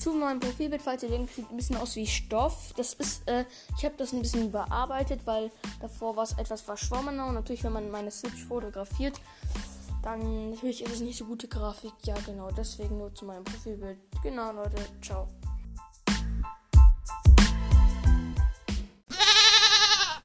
zu meinem Profilbild, falls ihr denkt, sieht ein bisschen aus wie Stoff. Das ist, äh, ich habe das ein bisschen überarbeitet, weil davor war es etwas verschwommener und natürlich, wenn man meine Switch fotografiert, dann natürlich ist es nicht so gute Grafik. Ja, genau, deswegen nur zu meinem Profilbild. Genau, Leute, ciao.